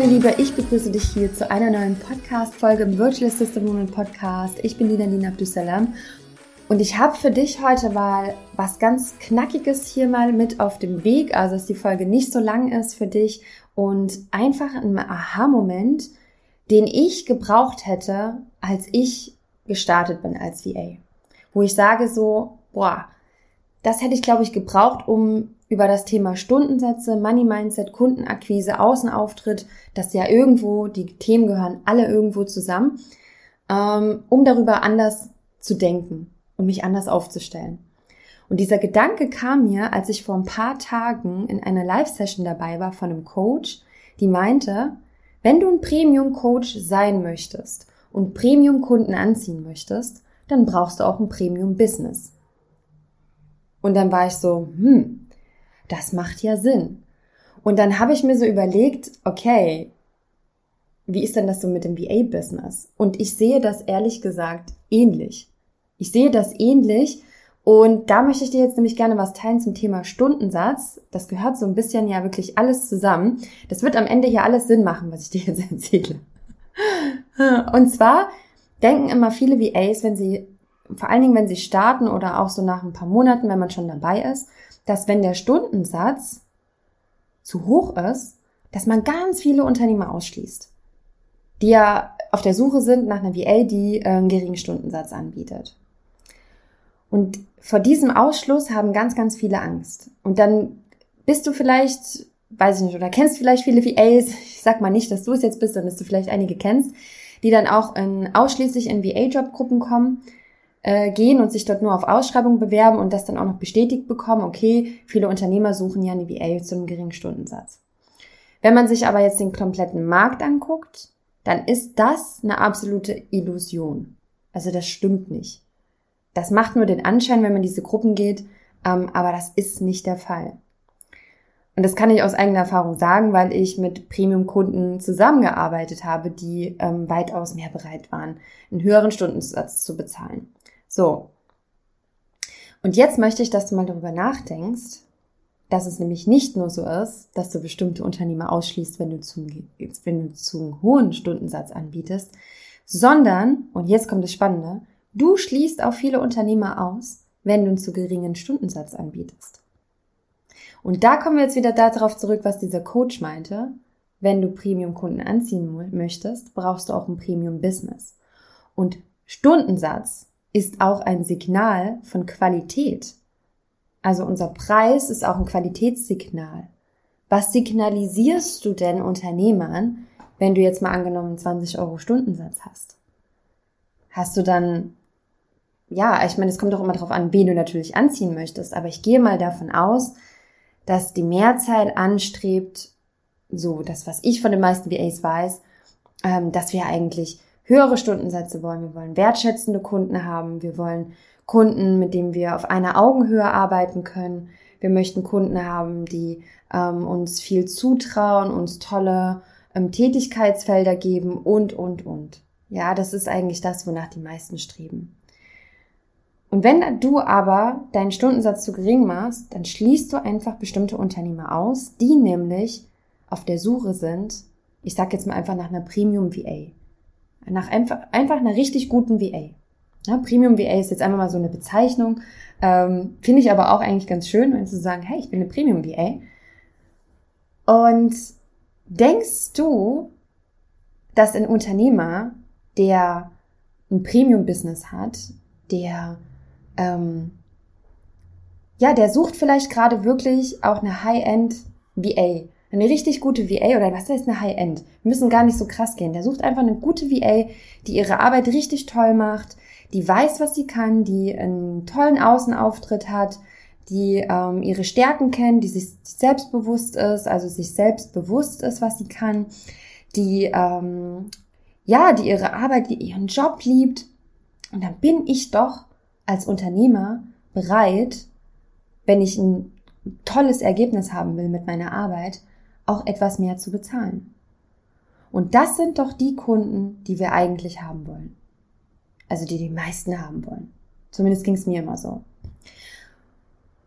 Meine Liebe, ich begrüße dich hier zu einer neuen Podcast-Folge im Virtual Assistant Woman Podcast. Ich bin Lina Lina Abdussalam und ich habe für dich heute mal was ganz Knackiges hier mal mit auf dem Weg, also dass die Folge nicht so lang ist für dich und einfach ein Aha-Moment, den ich gebraucht hätte, als ich gestartet bin als VA. Wo ich sage so, boah, das hätte ich glaube ich gebraucht, um über das Thema Stundensätze, Money Mindset, Kundenakquise, Außenauftritt, dass ja irgendwo, die Themen gehören alle irgendwo zusammen, ähm, um darüber anders zu denken und mich anders aufzustellen. Und dieser Gedanke kam mir, als ich vor ein paar Tagen in einer Live-Session dabei war von einem Coach, die meinte, wenn du ein Premium-Coach sein möchtest und Premium-Kunden anziehen möchtest, dann brauchst du auch ein Premium-Business. Und dann war ich so, hm, das macht ja Sinn. Und dann habe ich mir so überlegt, okay, wie ist denn das so mit dem VA-Business? Und ich sehe das ehrlich gesagt ähnlich. Ich sehe das ähnlich und da möchte ich dir jetzt nämlich gerne was teilen zum Thema Stundensatz. Das gehört so ein bisschen ja wirklich alles zusammen. Das wird am Ende hier alles Sinn machen, was ich dir jetzt erzähle. Und zwar denken immer viele VAs, wenn sie, vor allen Dingen wenn sie starten oder auch so nach ein paar Monaten, wenn man schon dabei ist, dass wenn der Stundensatz zu hoch ist, dass man ganz viele Unternehmer ausschließt, die ja auf der Suche sind nach einer VA, die äh, einen geringen Stundensatz anbietet. Und vor diesem Ausschluss haben ganz, ganz viele Angst. Und dann bist du vielleicht, weiß ich nicht, oder kennst vielleicht viele VAs, ich sag mal nicht, dass du es jetzt bist, sondern dass du vielleicht einige kennst, die dann auch in, ausschließlich in VA-Jobgruppen kommen äh, gehen und sich dort nur auf Ausschreibungen bewerben und das dann auch noch bestätigt bekommen, okay, viele Unternehmer suchen ja eine VA zu einem geringen Stundensatz. Wenn man sich aber jetzt den kompletten Markt anguckt, dann ist das eine absolute Illusion. Also das stimmt nicht. Das macht nur den Anschein, wenn man diese Gruppen geht, ähm, aber das ist nicht der Fall. Und das kann ich aus eigener Erfahrung sagen, weil ich mit Premium-Kunden zusammengearbeitet habe, die ähm, weitaus mehr bereit waren, einen höheren Stundensatz zu bezahlen. So. Und jetzt möchte ich, dass du mal darüber nachdenkst, dass es nämlich nicht nur so ist, dass du bestimmte Unternehmer ausschließt, wenn du zu, wenn du zu einem hohen Stundensatz anbietest, sondern, und jetzt kommt das Spannende, du schließt auch viele Unternehmer aus, wenn du einen zu geringen Stundensatz anbietest. Und da kommen wir jetzt wieder darauf zurück, was dieser Coach meinte. Wenn du Premium-Kunden anziehen möchtest, brauchst du auch ein Premium-Business. Und Stundensatz ist auch ein Signal von Qualität. Also unser Preis ist auch ein Qualitätssignal. Was signalisierst du denn Unternehmern, wenn du jetzt mal angenommen 20 Euro Stundensatz hast? Hast du dann, ja, ich meine, es kommt doch immer darauf an, wen du natürlich anziehen möchtest, aber ich gehe mal davon aus, dass die Mehrzahl anstrebt, so das, was ich von den meisten VAs weiß, ähm, dass wir eigentlich höhere Stundensätze wollen. Wir wollen wertschätzende Kunden haben. Wir wollen Kunden, mit denen wir auf einer Augenhöhe arbeiten können. Wir möchten Kunden haben, die ähm, uns viel zutrauen, uns tolle ähm, Tätigkeitsfelder geben und, und, und. Ja, das ist eigentlich das, wonach die meisten streben. Und wenn du aber deinen Stundensatz zu gering machst, dann schließt du einfach bestimmte Unternehmer aus, die nämlich auf der Suche sind, ich sag jetzt mal einfach nach einer Premium VA nach einfach, einfach einer richtig guten VA. Ja, Premium VA ist jetzt einfach mal so eine Bezeichnung. Ähm, Finde ich aber auch eigentlich ganz schön, wenn zu sagen, hey, ich bin eine Premium VA. Und denkst du, dass ein Unternehmer, der ein Premium-Business hat, der ähm, ja, der sucht vielleicht gerade wirklich auch eine High-End VA, eine richtig gute VA oder was heißt eine High-End? Wir müssen gar nicht so krass gehen. Der sucht einfach eine gute VA, die ihre Arbeit richtig toll macht, die weiß, was sie kann, die einen tollen Außenauftritt hat, die ähm, ihre Stärken kennt, die sich selbstbewusst ist, also sich selbst bewusst ist, was sie kann, die ähm, ja, die ihre Arbeit, die ihren Job liebt. Und dann bin ich doch als Unternehmer bereit, wenn ich ein tolles Ergebnis haben will mit meiner Arbeit, auch etwas mehr zu bezahlen. Und das sind doch die Kunden, die wir eigentlich haben wollen. Also die die meisten haben wollen. Zumindest ging es mir immer so.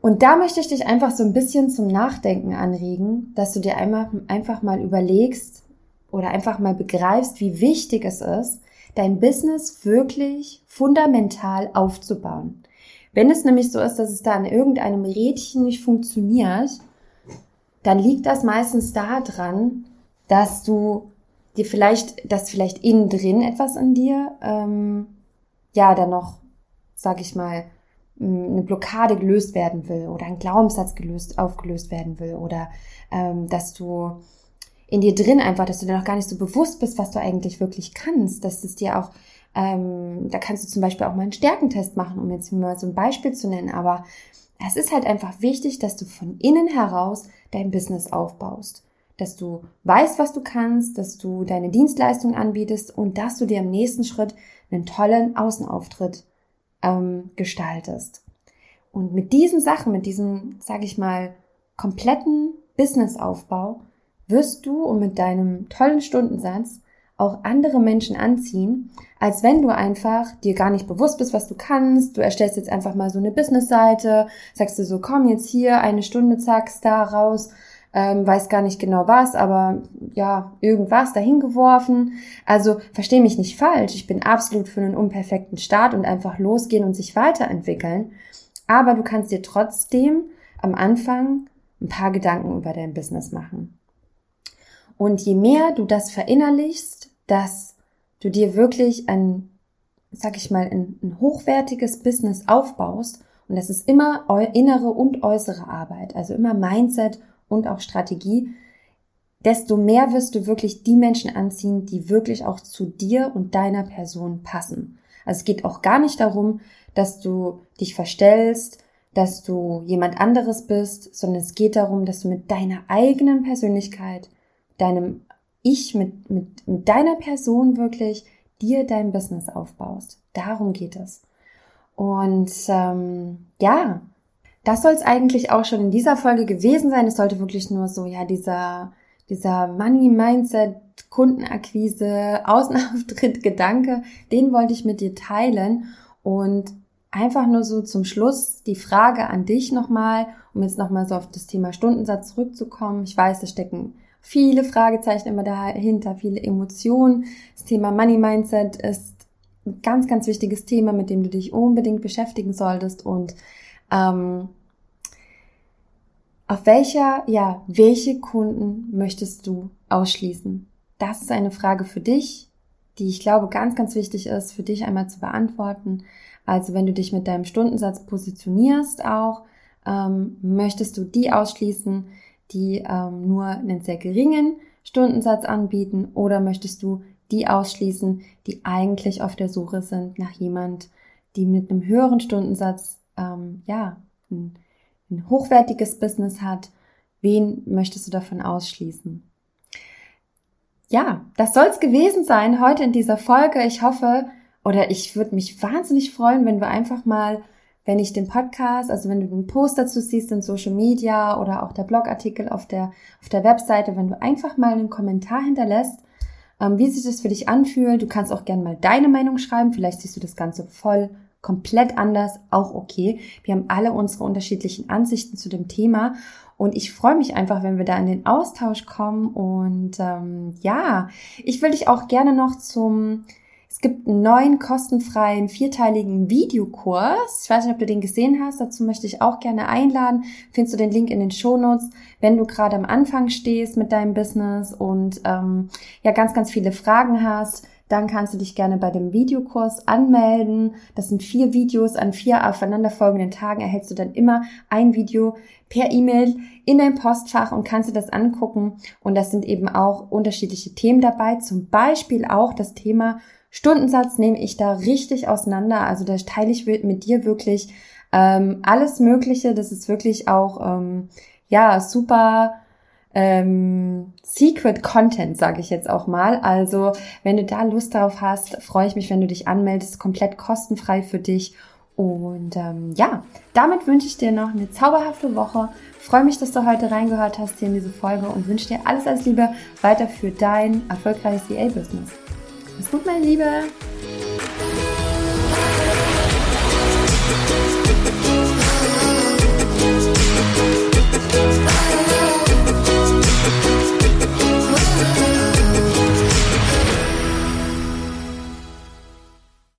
Und da möchte ich dich einfach so ein bisschen zum Nachdenken anregen, dass du dir einmal, einfach mal überlegst, oder einfach mal begreifst, wie wichtig es ist, dein Business wirklich fundamental aufzubauen. Wenn es nämlich so ist, dass es da an irgendeinem Rädchen nicht funktioniert, dann liegt das meistens daran, dass du dir vielleicht, dass vielleicht innen drin etwas an dir, ähm, ja, dann noch, sag ich mal, eine Blockade gelöst werden will oder ein Glaubenssatz gelöst, aufgelöst werden will oder ähm, dass du in dir drin einfach, dass du dir noch gar nicht so bewusst bist, was du eigentlich wirklich kannst, dass es dir auch, ähm, da kannst du zum Beispiel auch mal einen Stärkentest machen, um jetzt mal so ein Beispiel zu nennen, aber es ist halt einfach wichtig, dass du von innen heraus dein Business aufbaust, dass du weißt, was du kannst, dass du deine Dienstleistung anbietest und dass du dir im nächsten Schritt einen tollen Außenauftritt ähm, gestaltest. Und mit diesen Sachen, mit diesem, sage ich mal, kompletten Businessaufbau wirst du und mit deinem tollen Stundensatz auch andere Menschen anziehen, als wenn du einfach dir gar nicht bewusst bist, was du kannst. Du erstellst jetzt einfach mal so eine Businessseite, sagst du so, komm jetzt hier eine Stunde, zack, da raus, ähm, weiß gar nicht genau was, aber ja, irgendwas dahin geworfen. Also verstehe mich nicht falsch, ich bin absolut für einen unperfekten Start und einfach losgehen und sich weiterentwickeln. Aber du kannst dir trotzdem am Anfang ein paar Gedanken über dein Business machen. Und je mehr du das verinnerlichst, dass du dir wirklich ein, sag ich mal, ein, ein hochwertiges Business aufbaust, und das ist immer innere und äußere Arbeit, also immer Mindset und auch Strategie, desto mehr wirst du wirklich die Menschen anziehen, die wirklich auch zu dir und deiner Person passen. Also es geht auch gar nicht darum, dass du dich verstellst, dass du jemand anderes bist, sondern es geht darum, dass du mit deiner eigenen Persönlichkeit, deinem Ich, mit, mit, mit deiner Person wirklich dir dein Business aufbaust. Darum geht es. Und ähm, ja, das soll es eigentlich auch schon in dieser Folge gewesen sein. Es sollte wirklich nur so, ja, dieser, dieser Money Mindset, Kundenakquise, Außenauftritt, Gedanke, den wollte ich mit dir teilen. Und einfach nur so zum Schluss die Frage an dich nochmal, um jetzt nochmal so auf das Thema Stundensatz zurückzukommen. Ich weiß, da stecken viele Fragezeichen immer dahinter, viele Emotionen. Das Thema Money Mindset ist ein ganz, ganz wichtiges Thema, mit dem du dich unbedingt beschäftigen solltest und ähm, auf welcher, ja, welche Kunden möchtest du ausschließen? Das ist eine Frage für dich, die ich glaube ganz, ganz wichtig ist, für dich einmal zu beantworten. Also wenn du dich mit deinem Stundensatz positionierst auch, ähm, möchtest du die ausschließen, die ähm, nur einen sehr geringen Stundensatz anbieten oder möchtest du die ausschließen, die eigentlich auf der Suche sind nach jemand, die mit einem höheren Stundensatz ähm, ja, ein, ein hochwertiges Business hat, wen möchtest du davon ausschließen? Ja, das soll es gewesen sein heute in dieser Folge. Ich hoffe, oder ich würde mich wahnsinnig freuen, wenn wir einfach mal, wenn ich den Podcast, also wenn du den Post dazu siehst in Social Media oder auch der Blogartikel auf der, auf der Webseite, wenn du einfach mal einen Kommentar hinterlässt, ähm, wie sich das für dich anfühlt. Du kannst auch gerne mal deine Meinung schreiben. Vielleicht siehst du das Ganze voll komplett anders, auch okay. Wir haben alle unsere unterschiedlichen Ansichten zu dem Thema und ich freue mich einfach, wenn wir da in den Austausch kommen. Und ähm, ja, ich will dich auch gerne noch zum es gibt einen neuen kostenfreien vierteiligen Videokurs. Ich weiß nicht, ob du den gesehen hast. Dazu möchte ich auch gerne einladen. Findest du den Link in den Shownotes, wenn du gerade am Anfang stehst mit deinem Business und ähm, ja ganz, ganz viele Fragen hast dann kannst du dich gerne bei dem Videokurs anmelden. Das sind vier Videos an vier aufeinanderfolgenden Tagen. Erhältst du dann immer ein Video per E-Mail in dein Postfach und kannst du das angucken. Und das sind eben auch unterschiedliche Themen dabei. Zum Beispiel auch das Thema Stundensatz nehme ich da richtig auseinander. Also da teile ich mit dir wirklich ähm, alles Mögliche. Das ist wirklich auch ähm, ja super ähm, Secret Content, sage ich jetzt auch mal. Also, wenn du da Lust drauf hast, freue ich mich, wenn du dich anmeldest, komplett kostenfrei für dich. Und ähm, ja, damit wünsche ich dir noch eine zauberhafte Woche. Freue mich, dass du heute reingehört hast hier in diese Folge und wünsche dir alles, alles Liebe weiter für dein erfolgreiches CA-Business. Gut, meine Liebe!